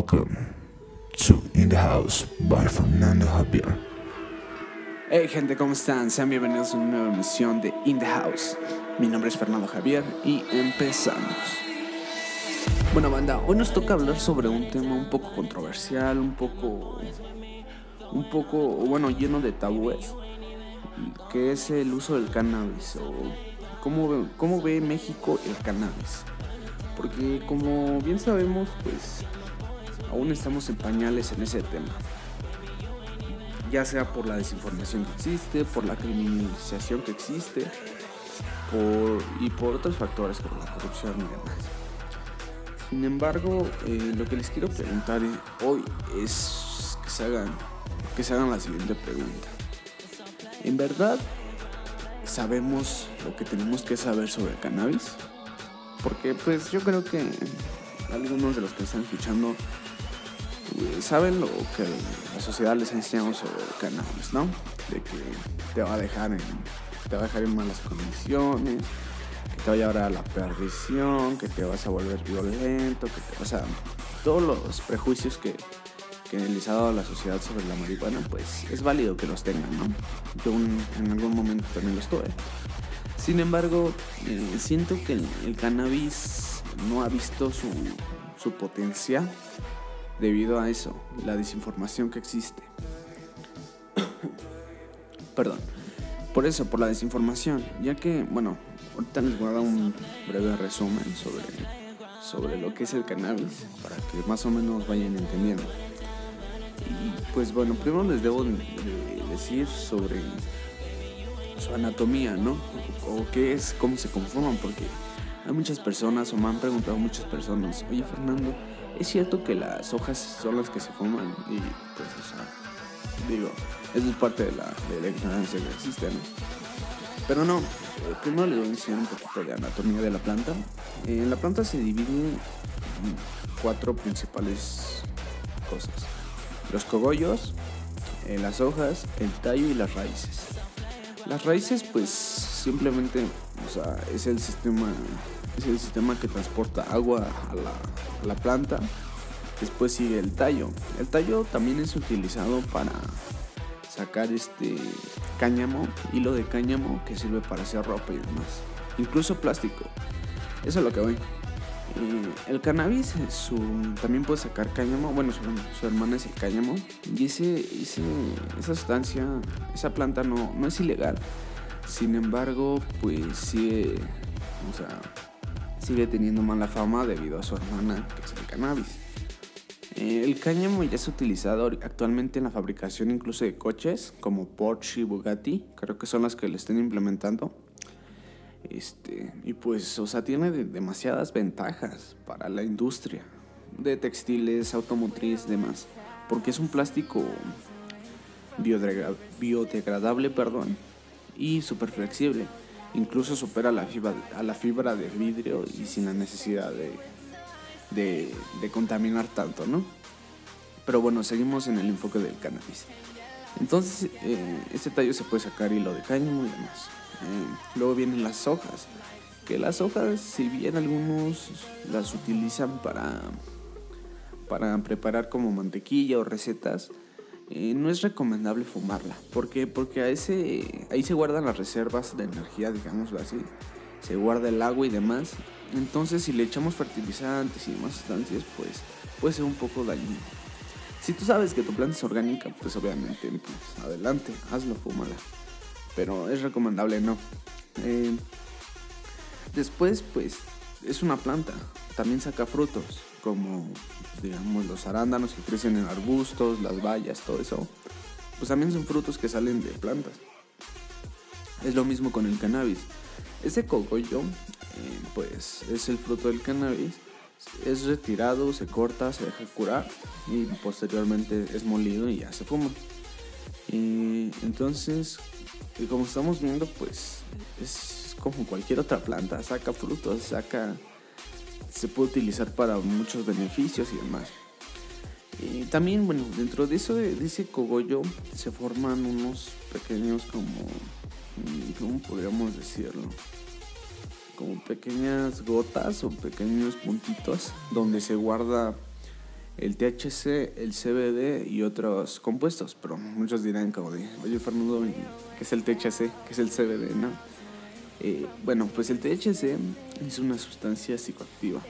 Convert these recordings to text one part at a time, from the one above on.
Welcome to In the House by Fernando Javier. Hey gente, ¿cómo están? Sean bienvenidos a una nueva emisión de In the House. Mi nombre es Fernando Javier y empezamos. Bueno, banda, hoy nos toca hablar sobre un tema un poco controversial, un poco. un poco, bueno, lleno de tabúes, que es el uso del cannabis o cómo, cómo ve México el cannabis. Porque como bien sabemos, pues aún estamos en pañales en ese tema. Ya sea por la desinformación que existe, por la criminalización que existe, y por otros factores como la corrupción y demás. Sin embargo, eh, lo que les quiero preguntar hoy es que se hagan, que se hagan la siguiente pregunta. ¿En verdad sabemos lo que tenemos que saber sobre cannabis? Porque pues yo creo que algunos de los que están escuchando saben lo que la sociedad les ha enseñado sobre cannabis, ¿no? De que te va a dejar en, te va a dejar en malas condiciones, que te va a llevar a la perdición, que te vas a volver violento, que te- o sea, todos los prejuicios que, que les ha dado la sociedad sobre la marihuana, pues es válido que los tengan, ¿no? Yo en algún momento también los tuve. Sin embargo, eh, siento que el, el cannabis no ha visto su, su potencial debido a eso, la desinformación que existe. Perdón. Por eso, por la desinformación, ya que, bueno, ahorita les voy a dar un breve resumen sobre, sobre lo que es el cannabis, para que más o menos vayan entendiendo. Y pues bueno, primero les debo de- de decir sobre su anatomía, ¿no? O qué es, cómo se conforman, porque hay muchas personas, o me han preguntado muchas personas, oye Fernando, ¿es cierto que las hojas son las que se fuman? Y pues, o sea, digo, eso es parte de la, de la que. Pero no, eh, primero les voy a enseñar un poquito de anatomía de la planta. Eh, la planta se divide en cuatro principales cosas. Los cogollos, eh, las hojas, el tallo y las raíces. Las raíces, pues simplemente, o sea, es el sistema, es el sistema que transporta agua a la, la planta. Después sigue el tallo. El tallo también es utilizado para sacar este cáñamo, hilo de cáñamo que sirve para hacer ropa y demás. Incluso plástico. Eso es lo que voy. Eh, el cannabis eh, su, también puede sacar cáñamo, bueno, su, hermana es el cáñamo, y ese, esa sustancia, esa planta no, no es ilegal. Sin embargo, pues sigue, o sea, sigue teniendo mala fama debido a su hermana, que es el cannabis. Eh, el cáñamo ya es utilizado actualmente en la fabricación incluso de coches, como Porsche y Bugatti, creo que son las que le están implementando. Este, y pues, o sea, tiene de- demasiadas ventajas para la industria de textiles, automotriz, demás. Porque es un plástico biodegra- biodegradable, perdón, y súper flexible. Incluso supera la fibra, a la fibra de vidrio y sin la necesidad de, de, contaminar tanto, ¿no? Pero bueno, seguimos en el enfoque del cannabis. Entonces, eh, este tallo se puede sacar hilo de cáñamo y demás. Eh, luego vienen las hojas, que las hojas, si bien algunos las utilizan para, para preparar como mantequilla o recetas, eh, no es recomendable fumarla. ¿Por qué? Porque ahí se guardan las reservas de energía, digámoslo así. Se guarda el agua y demás. Entonces, si le echamos fertilizantes y demás sustancias, pues puede ser un poco dañino. Si tú sabes que tu planta es orgánica, pues obviamente, pues adelante, hazlo, fúmala. Pero es recomendable no. Eh, después, pues, es una planta. También saca frutos, como, pues, digamos, los arándanos que crecen en arbustos, las bayas, todo eso. Pues también son frutos que salen de plantas. Es lo mismo con el cannabis. Ese cogollo, eh, pues, es el fruto del cannabis. Es retirado, se corta, se deja curar y posteriormente es molido y ya se fuma. Y entonces, y como estamos viendo, pues es como cualquier otra planta, saca frutos, saca, se puede utilizar para muchos beneficios y demás. Y también, bueno, dentro de eso, de ese cogollo, se forman unos pequeños como, mm, ¿cómo podríamos decirlo? Como pequeñas gotas o pequeños puntitos donde se guarda el THC, el CBD y otros compuestos. Pero muchos dirán como de, Fernando, ¿qué es el THC? ¿Qué es el CBD? ¿No? Eh, bueno, pues el THC es una sustancia psicoactiva,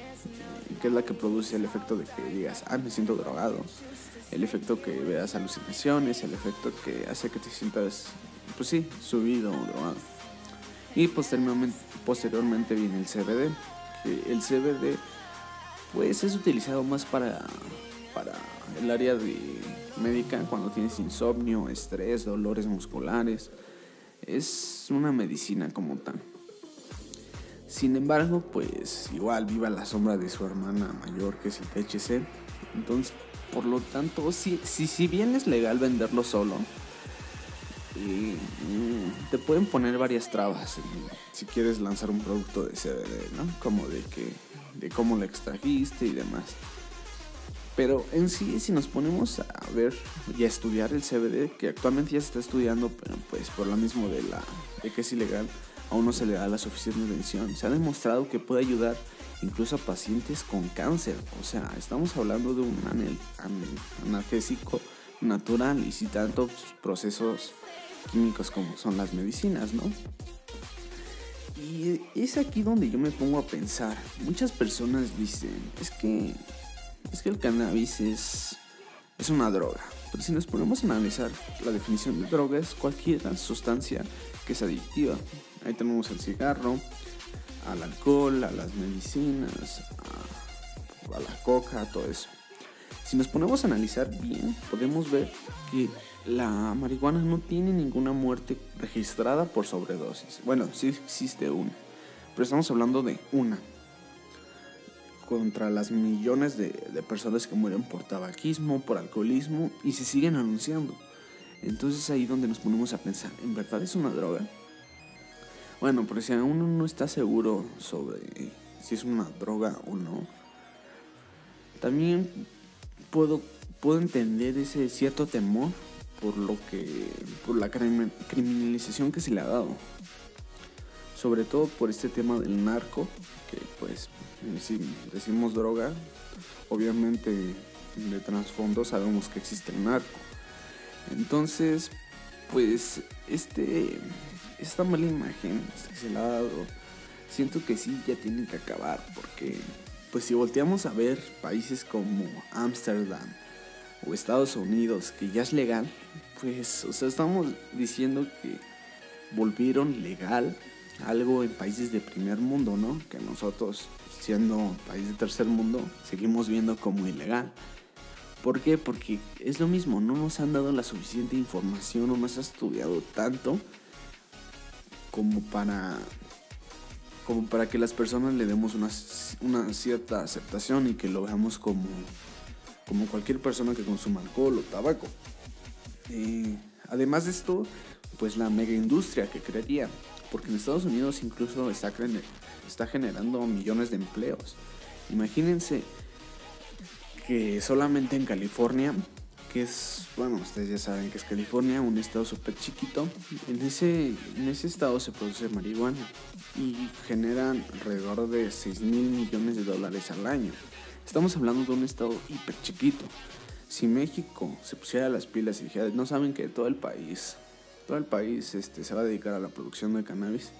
que es la que produce el efecto de que digas, ah, me siento drogado, el efecto que veas alucinaciones, el efecto que hace que te sientas, pues sí, subido o drogado. Y posteriormente, posteriormente viene el CBD, que el CBD pues es utilizado más para, para el área de médica cuando tienes insomnio, estrés, dolores musculares. Es una medicina como tal. Sin embargo, pues igual viva la sombra de su hermana mayor que es el THC. Entonces, por lo tanto, si, si, si bien es legal venderlo solo, mm, te pueden poner varias trabas si quieres lanzar un producto de CBD, ¿no? Como de que de cómo lo extrajiste y demás. Pero en sí, si nos ponemos a ver y a estudiar el CBD, que actualmente ya se está estudiando, pero pues por lo mismo de, la, de que es ilegal, aún no se le da la suficiente atención. Se ha demostrado que puede ayudar incluso a pacientes con cáncer. O sea, estamos hablando de un analgésico natural y sin tantos procesos químicos como son las medicinas, ¿no? Y es aquí donde yo me pongo a pensar. Muchas personas dicen, es que es que el cannabis es, es una droga. Pero si nos ponemos a analizar, la definición de droga es cualquier sustancia que es adictiva. Ahí tenemos el cigarro, al alcohol, a las medicinas, a, a la coca, todo eso. Si nos ponemos a analizar bien, podemos ver que la marihuana no tiene ninguna muerte registrada por sobredosis. Bueno, sí existe una, pero estamos hablando de una contra las millones de, personas que mueren por tabaquismo, por alcoholismo y se siguen anunciando. Entonces ahí donde nos ponemos a pensar, ¿en verdad es una droga? Bueno, pero si uno no está seguro sobre si es una droga o no, también puedo, puedo entender ese cierto temor por lo que por la criminalización que se le ha dado sobre todo por este tema del narco que pues si decimos droga, obviamente de trasfondo sabemos que existe el narco. Entonces, pues este esta mala imagen que se le ha dado, siento que sí ya tiene que acabar porque pues si volteamos a ver países como Ámsterdam o Estados Unidos que ya es legal, pues o sea, estamos diciendo que volvieron legal algo en países de primer mundo, ¿no? Que nosotros siendo país de tercer mundo, seguimos viendo como ilegal. ¿Por qué? Porque es lo mismo, no nos han dado la suficiente información, no nos ha estudiado tanto como para como para que las personas le demos una, una cierta aceptación y que lo veamos como, como cualquier persona que consuma alcohol o tabaco. además de esto, pues la mega industria que crearía, porque en Estados Unidos incluso está, está generando millones de empleos. Imagínense solamente en California, que es, bueno, ustedes ya saben que es California, un estado súper chiquito, en ese, en ese estado se produce marihuana y generan alrededor de 6 mil millones de dólares al año. Estamos hablando de un estado hiper chiquito. Si México se pusiera las pilas y dijera, no saben que todo el país, todo el país este, se va a dedicar a la producción de cannabis,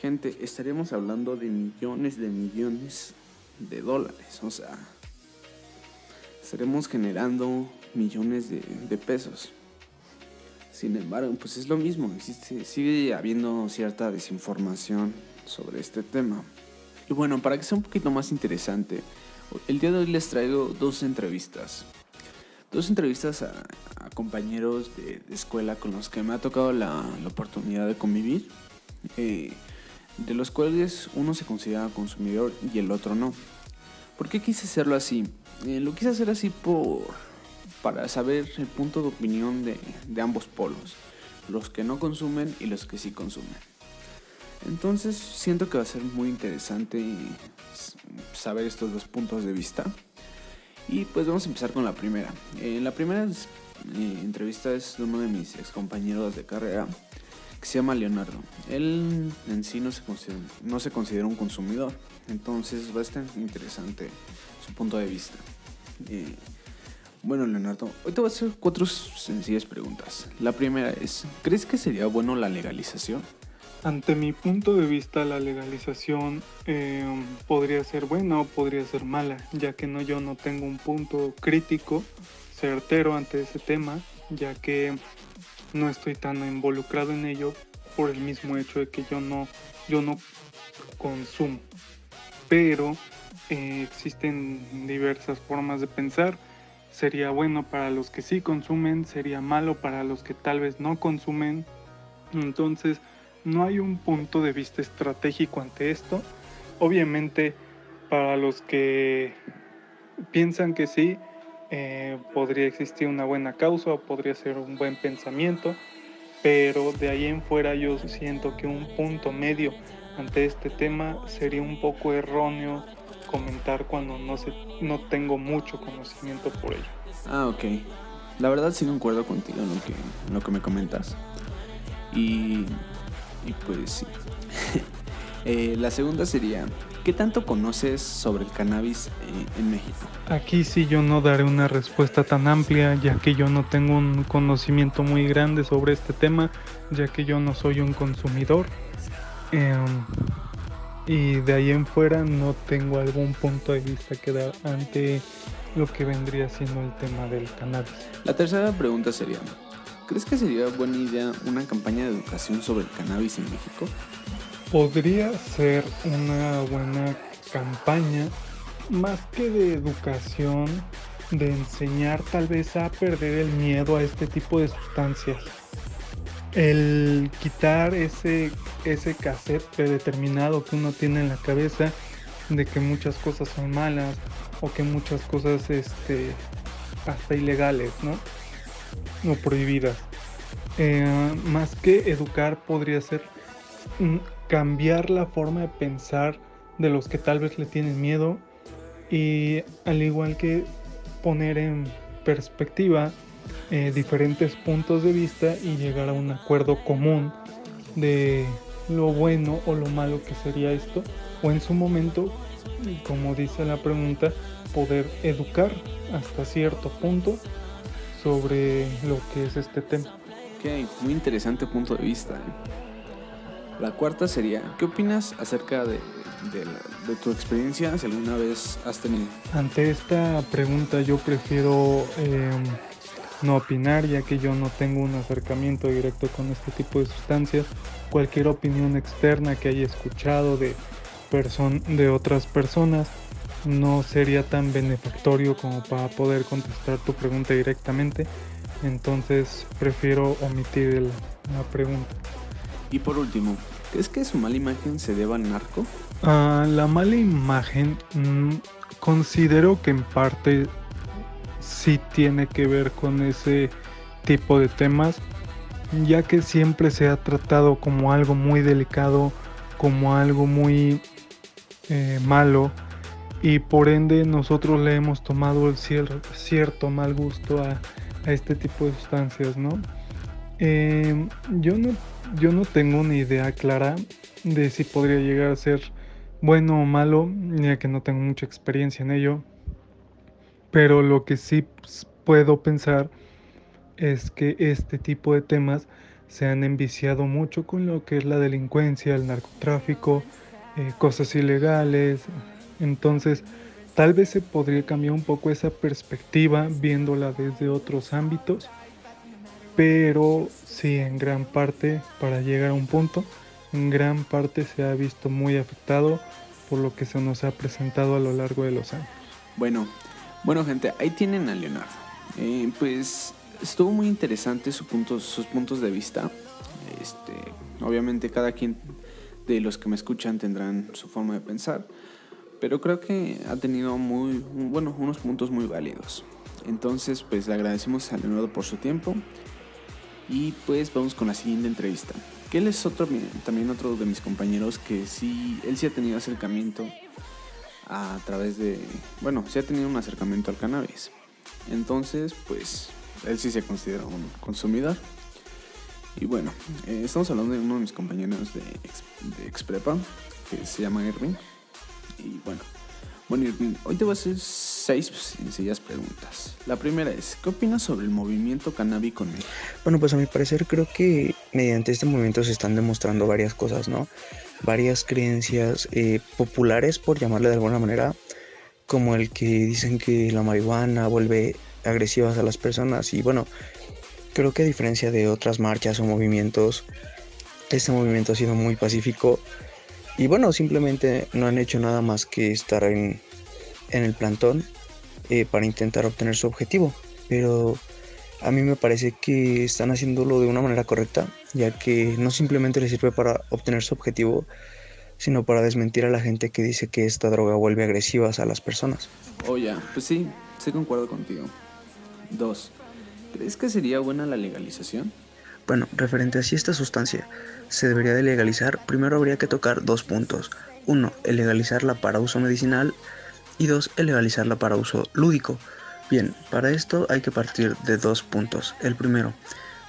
gente, estaríamos hablando de millones de millones de dólares. O sea, estaremos generando millones de, pesos. Sin embargo, pues es lo mismo, existe, sigue habiendo cierta desinformación sobre este tema. Y bueno, para que sea un poquito más interesante, el día de hoy les traigo dos entrevistas. Dos entrevistas a, compañeros de, escuela con los que me ha tocado la, oportunidad de convivir. Eh, de los cuales uno se considera consumidor y el otro no. ¿Por qué quise hacerlo así? Eh, lo quise hacer así por para saber el punto de opinión de, ambos polos, los que no consumen y los que sí consumen. Entonces siento que va a ser muy interesante saber estos dos puntos de vista. Y pues vamos a empezar con la primera. Eh, la primera eh, entrevista es de uno de mis ex compañeros de carrera que se llama Leonardo. Él en sí no se considera, no se considera un consumidor, entonces estar interesante su punto de vista. Bueno, Leonardo, hoy te voy a hacer cuatro sencillas preguntas. La primera es, ¿crees que sería bueno la legalización? Ante mi punto de vista, la legalización eh, podría ser buena o podría ser mala, ya que no yo no tengo un punto crítico certero ante ese tema, ya que no estoy tan involucrado en ello por el mismo hecho de que yo no yo no consumo. Pero eh, existen diversas formas de pensar. Sería bueno para los que sí consumen, sería malo para los que tal vez no consumen. Entonces, no hay un punto de vista estratégico ante esto. Obviamente, para los que piensan que sí, eh, podría existir una buena causa o podría ser un buen pensamiento, pero de ahí en fuera yo siento que un punto medio ante este tema sería un poco erróneo comentar cuando no, sé, no tengo mucho conocimiento por ello. Ah, ok. La verdad sí concuerdo contigo en lo que, en lo que me comentas. Y y pues sí. Eh, la segunda sería, ¿qué tanto conoces sobre el cannabis eh, en México? Aquí sí yo no daré una respuesta tan amplia, ya que yo no tengo un conocimiento muy grande sobre este tema, ya que yo no soy un consumidor. Em, y de ahí en fuera no tengo algún punto de vista que dar ante lo que vendría siendo el tema del cannabis. La tercera pregunta sería, ¿Crees que sería buena idea una campaña de educación sobre el cannabis en México? Podría ser una buena campaña, más que de educación, de enseñar tal vez a perder el miedo a este tipo de sustancias. El quitar ese, ese cassette predeterminado que uno tiene en la cabeza de que muchas cosas son malas o que muchas cosas este, hasta ilegales, ¿no? o prohibidas. Eh, más que educar podría ser mm, cambiar la forma de pensar de los que tal vez le tienen miedo y al igual que poner en perspectiva eh, diferentes puntos de vista y llegar a un acuerdo común de lo bueno o lo malo que sería esto o en su momento como dice la pregunta poder educar hasta cierto punto sobre lo que es este tema. Ok, muy interesante punto de vista. ¿eh? La cuarta sería, ¿qué opinas acerca de, tu experiencia si alguna vez has tenido? Ante esta pregunta yo prefiero em, no opinar ya que yo no tengo un acercamiento directo con este tipo de sustancias. Cualquier opinión externa que haya escuchado de, de otras personas no sería tan benefactorio como para poder contestar tu pregunta directamente. Entonces prefiero omitir la pregunta. Y por último, ¿crees que su mala imagen se deba al narco? Ah, la mala imagen mm, considero que en parte sí tiene que ver con ese tipo de temas, ya que siempre se ha tratado como algo muy delicado, como algo muy eh, malo y por ende nosotros le hemos tomado el cierto mal gusto a, este tipo de sustancias, ¿no? Em, yo ¿no? Yo no tengo una idea clara de si podría llegar a ser bueno o malo, ya que no tengo mucha experiencia en ello, pero lo que sí puedo pensar es que este tipo de temas se han enviciado mucho con lo que es la delincuencia, el narcotráfico, eh, cosas ilegales, entonces, tal vez se podría cambiar un poco esa perspectiva viéndola desde otros ámbitos, pero sí, en gran parte, para llegar a un punto, en gran parte se ha visto muy afectado por lo que se nos ha presentado a lo largo de los años. Bueno, bueno gente, ahí tienen a Leonardo. Eh, pues estuvo muy interesante sus puntos de vista. Este, obviamente cada quien de los que me escuchan tendrán su forma de pensar pero creo que ha tenido muy, bueno, unos puntos muy válidos. Entonces, pues le agradecemos a Leonardo por su tiempo y pues vamos con la siguiente entrevista. Que él es otro, también otro de mis compañeros que sí, él sí ha tenido acercamiento a través de, bueno, sí ha tenido un acercamiento al cannabis. Entonces, pues él sí se considera un consumidor. Y bueno, eh, estamos hablando de uno de mis compañeros de, de Exprepa, que se llama Erwin. Y bueno, Bueno, Irving, hoy te voy a hacer seis sencillas preguntas. La primera es, ¿qué opinas sobre el movimiento canábico México? Bueno, pues a mi parecer creo que mediante este movimiento se están demostrando varias cosas, ¿no? Varias creencias eh, populares, por llamarle de alguna manera, como el que dicen que la marihuana vuelve agresivas a las personas y bueno, creo que a diferencia de otras marchas o movimientos, este movimiento ha sido muy pacífico y bueno, simplemente no han hecho nada más que estar en, en el plantón eh, para intentar obtener su objetivo. Pero a mí me parece que están haciéndolo de una manera correcta, ya que no simplemente les sirve para obtener su objetivo, sino para desmentir a la gente que dice que esta droga vuelve agresivas a las personas. Oh, ya, pues sí, sí concuerdo contigo. Dos, ¿crees que sería buena la legalización? Bueno, referente a si esta sustancia se debería de legalizar, primero habría que tocar dos puntos. Uno, el legalizarla para uso medicinal y dos, el legalizarla para uso lúdico. Bien, para esto hay que partir de dos puntos. El primero,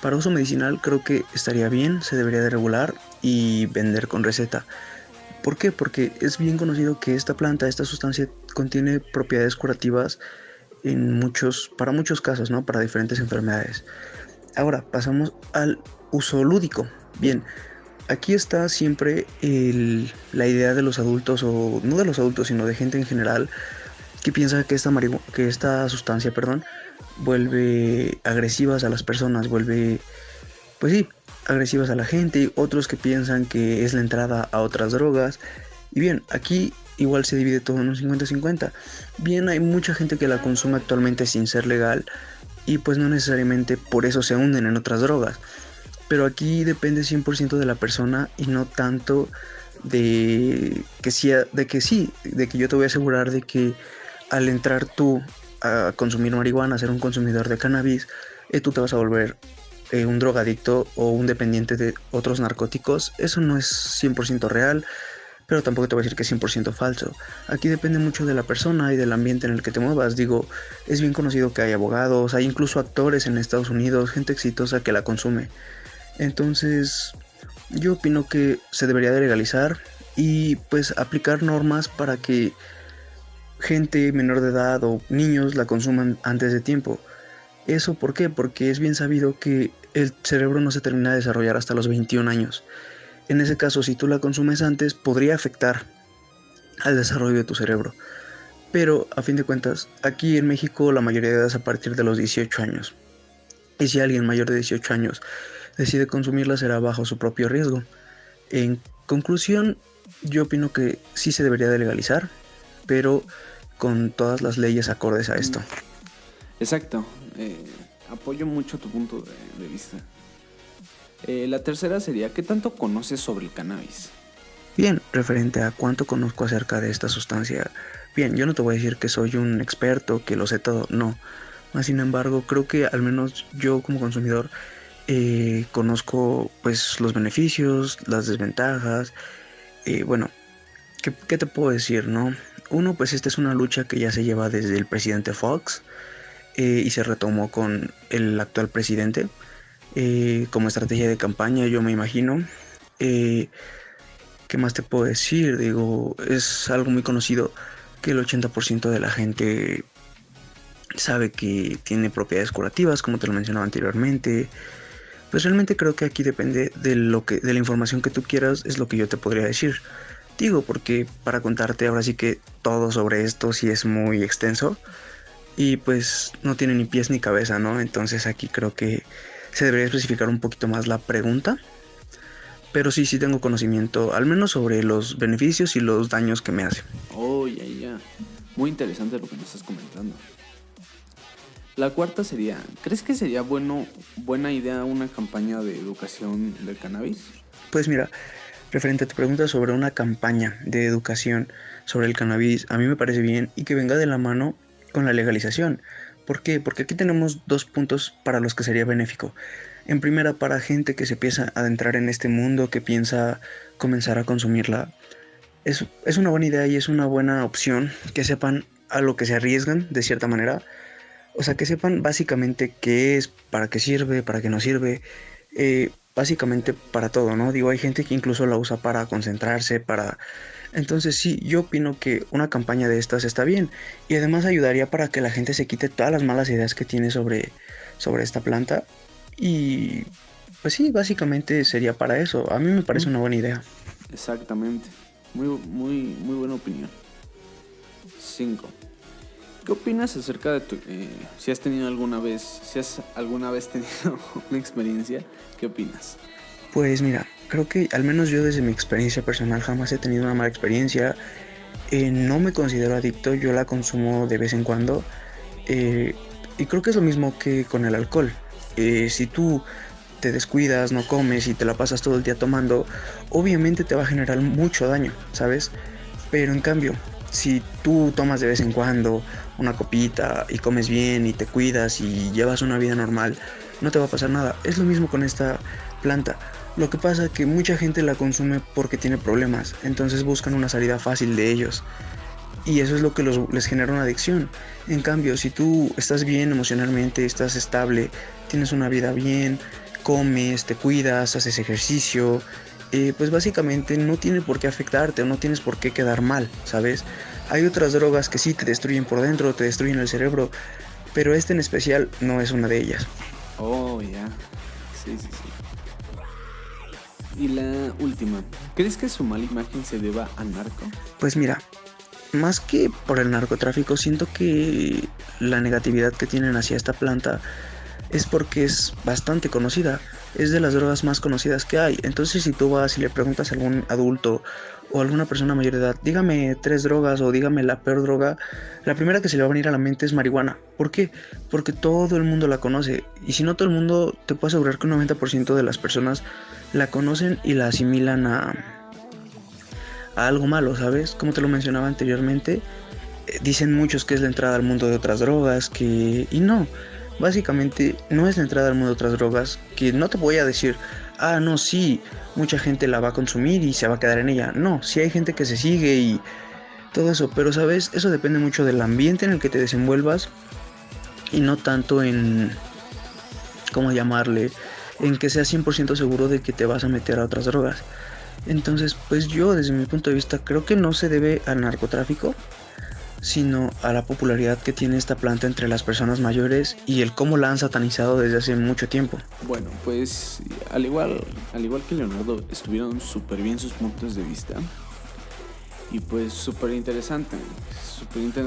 para uso medicinal creo que estaría bien, se debería de regular y vender con receta. ¿Por qué? Porque es bien conocido que esta planta, esta sustancia contiene propiedades curativas en muchos, para muchos casos, ¿no? Para diferentes enfermedades. Ahora pasamos al uso lúdico. Bien, aquí está siempre la idea de los adultos, o no de los adultos, sino de gente en general, que piensa que esta, que esta sustancia perdón, vuelve agresivas a las personas, vuelve, pues sí, agresivas a la gente, otros que piensan que es la entrada a otras drogas. Y bien, aquí igual se divide todo en un 50-50. Bien, hay mucha gente que la consume actualmente sin ser legal y pues no necesariamente por eso se hunden en otras drogas. Pero aquí depende 100% de la persona y no tanto de que, sí, de que sí, de que yo te voy a asegurar de que al entrar tú a consumir marihuana, a ser un consumidor de cannabis, eh, tú te vas a volver eh, un drogadicto o un dependiente de otros narcóticos. Eso no es 100% real pero tampoco te voy a decir que es 100% falso. Aquí depende mucho de la persona y del ambiente en el que te muevas. Digo, es bien conocido que hay abogados, hay incluso actores en Estados Unidos, gente exitosa que la consume. Entonces, yo opino que se debería de legalizar y pues aplicar normas para que gente menor de edad o niños la consuman antes de tiempo. ¿Eso por qué? Porque es bien sabido que el cerebro no se termina de desarrollar hasta los 21 años. En ese caso, si tú la consumes antes, podría afectar al desarrollo de tu cerebro. Pero, a fin de cuentas, aquí en México la mayoría de edad es a partir de los 18 años. Y si alguien mayor de 18 años decide consumirla, será bajo su propio riesgo. En conclusión, yo opino que sí se debería de legalizar, pero con todas las leyes acordes a esto. Exacto. Eh, apoyo mucho tu punto de vista. Eh, la tercera sería, ¿qué tanto conoces sobre el cannabis? Bien, referente a cuánto conozco acerca de esta sustancia, bien, yo no te voy a decir que soy un experto, que lo sé todo, no. Más sin embargo, creo que al menos yo como consumidor eh, conozco pues los beneficios, las desventajas. Eh, bueno, ¿qué, ¿qué, te puedo decir, no? Uno, pues esta es una lucha que ya se lleva desde el presidente Fox y se retomó con el actual presidente. Eh, como estrategia de campaña, yo me imagino. Eh, ¿Qué más te puedo decir? Digo, es algo muy conocido que el 80% de la gente sabe que tiene propiedades curativas, como te lo mencionaba anteriormente. Pues realmente creo que aquí depende de lo que de la información que tú quieras, es lo que yo te podría decir. Digo, porque para contarte ahora sí que todo sobre esto sí es muy extenso y pues no tiene ni pies ni cabeza, ¿no? Entonces aquí creo que se debería especificar un poquito más la pregunta. Pero sí, sí tengo conocimiento, al menos sobre los beneficios y los daños que me hace. Oh, ya, ya. Muy interesante lo que me estás comentando. La cuarta sería, ¿crees que sería bueno, buena idea una campaña de educación del cannabis? Pues mira, referente a tu pregunta sobre una campaña de educación sobre el cannabis, a mí me parece bien y que venga de la mano con la legalización. ¿Por qué? Porque aquí tenemos dos puntos para los que sería benéfico. En primera, para gente que se empieza a adentrar en este mundo, que piensa comenzar a consumirla. Es, es una buena idea y es una buena opción que sepan a lo que se arriesgan, de cierta manera. O sea, que sepan básicamente qué es, para qué sirve, para qué no sirve. Eh, básicamente para todo, ¿no? Digo, hay gente que incluso la usa para concentrarse, para... Entonces sí, yo opino que una campaña de estas está bien y además ayudaría para que la gente se quite todas las malas ideas que tiene sobre, sobre esta planta y pues sí, básicamente sería para eso. A mí me parece una buena idea. Exactamente. Muy, muy, muy buena opinión. 5. ¿Qué opinas acerca de tu... eh, si has tenido alguna vez, si has alguna vez tenido una experiencia, ¿qué opinas? Pues mira, creo que al menos yo desde mi experiencia personal jamás he tenido una mala experiencia. Eh, no me considero adicto, yo la consumo de vez en cuando. Eh, y creo que es lo mismo que con el alcohol. Eh, si tú te descuidas, no comes y te la pasas todo el día tomando, obviamente te va a generar mucho daño, ¿sabes? Pero en cambio, si tú tomas de vez en cuando una copita y comes bien y te cuidas y llevas una vida normal, no te va a pasar nada. Es lo mismo con esta planta. Lo que pasa es que mucha gente la consume porque tiene problemas, entonces buscan una salida fácil de ellos. Y eso es lo que les genera una adicción. En cambio, si tú estás bien emocionalmente, estás estable, tienes una vida bien, comes, te cuidas, haces ejercicio, eh, pues básicamente no tiene por qué afectarte o no tienes por qué quedar mal, ¿sabes? Hay otras drogas que sí te destruyen por dentro, te destruyen el cerebro, pero esta en especial no es una de ellas. Oh, ya. Sí, sí, sí. Y la última. ¿Crees que su mala imagen se deba al narco? Pues mira, más que por el narcotráfico, siento que la negatividad que tienen hacia esta planta es porque es bastante conocida. Es de las drogas más conocidas que hay. Entonces, si tú vas y le preguntas a algún adulto o alguna persona mayor de edad, dígame tres drogas o dígame la peor droga, la primera que se le va a venir a la mente es marihuana. ¿Por qué? Porque todo el mundo la conoce. Y si no todo el mundo, te puedo asegurar que un 90% de las personas la conocen y la asimilan a, a algo malo, ¿sabes? Como te lo mencionaba anteriormente, eh, dicen muchos que es la entrada al mundo de otras drogas, que... Y no, básicamente no es la entrada al mundo de otras drogas, que no te voy a decir, ah, no, sí, mucha gente la va a consumir y se va a quedar en ella. No, sí hay gente que se sigue y todo eso, pero sabes, eso depende mucho del ambiente en el que te desenvuelvas y no tanto en... ¿Cómo llamarle? En que seas 100% seguro de que te vas a meter a otras drogas. Entonces, pues yo desde mi punto de vista creo que no se debe al narcotráfico, sino a la popularidad que tiene esta planta entre las personas mayores y el cómo la han satanizado desde hace mucho tiempo. Bueno, pues al igual, al igual que Leonardo, estuvieron súper bien sus puntos de vista. Y pues súper interesante, súper inter-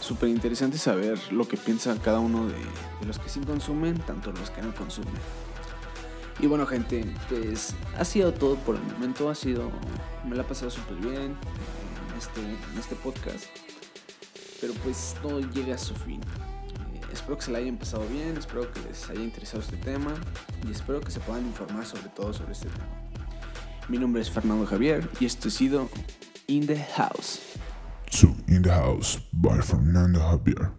súper interesante saber lo que piensa cada uno de, los que sí consumen, tanto los que no consumen. Y bueno gente, pues ha sido todo por el momento, ha sido, me la he pasado súper bien en este, en este podcast. Pero pues todo llega a su fin. Eh, espero que se la hayan pasado bien, espero que les haya interesado este tema y espero que se puedan informar sobre todo sobre este tema. Mi nombre es Fernando Javier y esto ha sido In the House. Two in the house by Fernando Javier.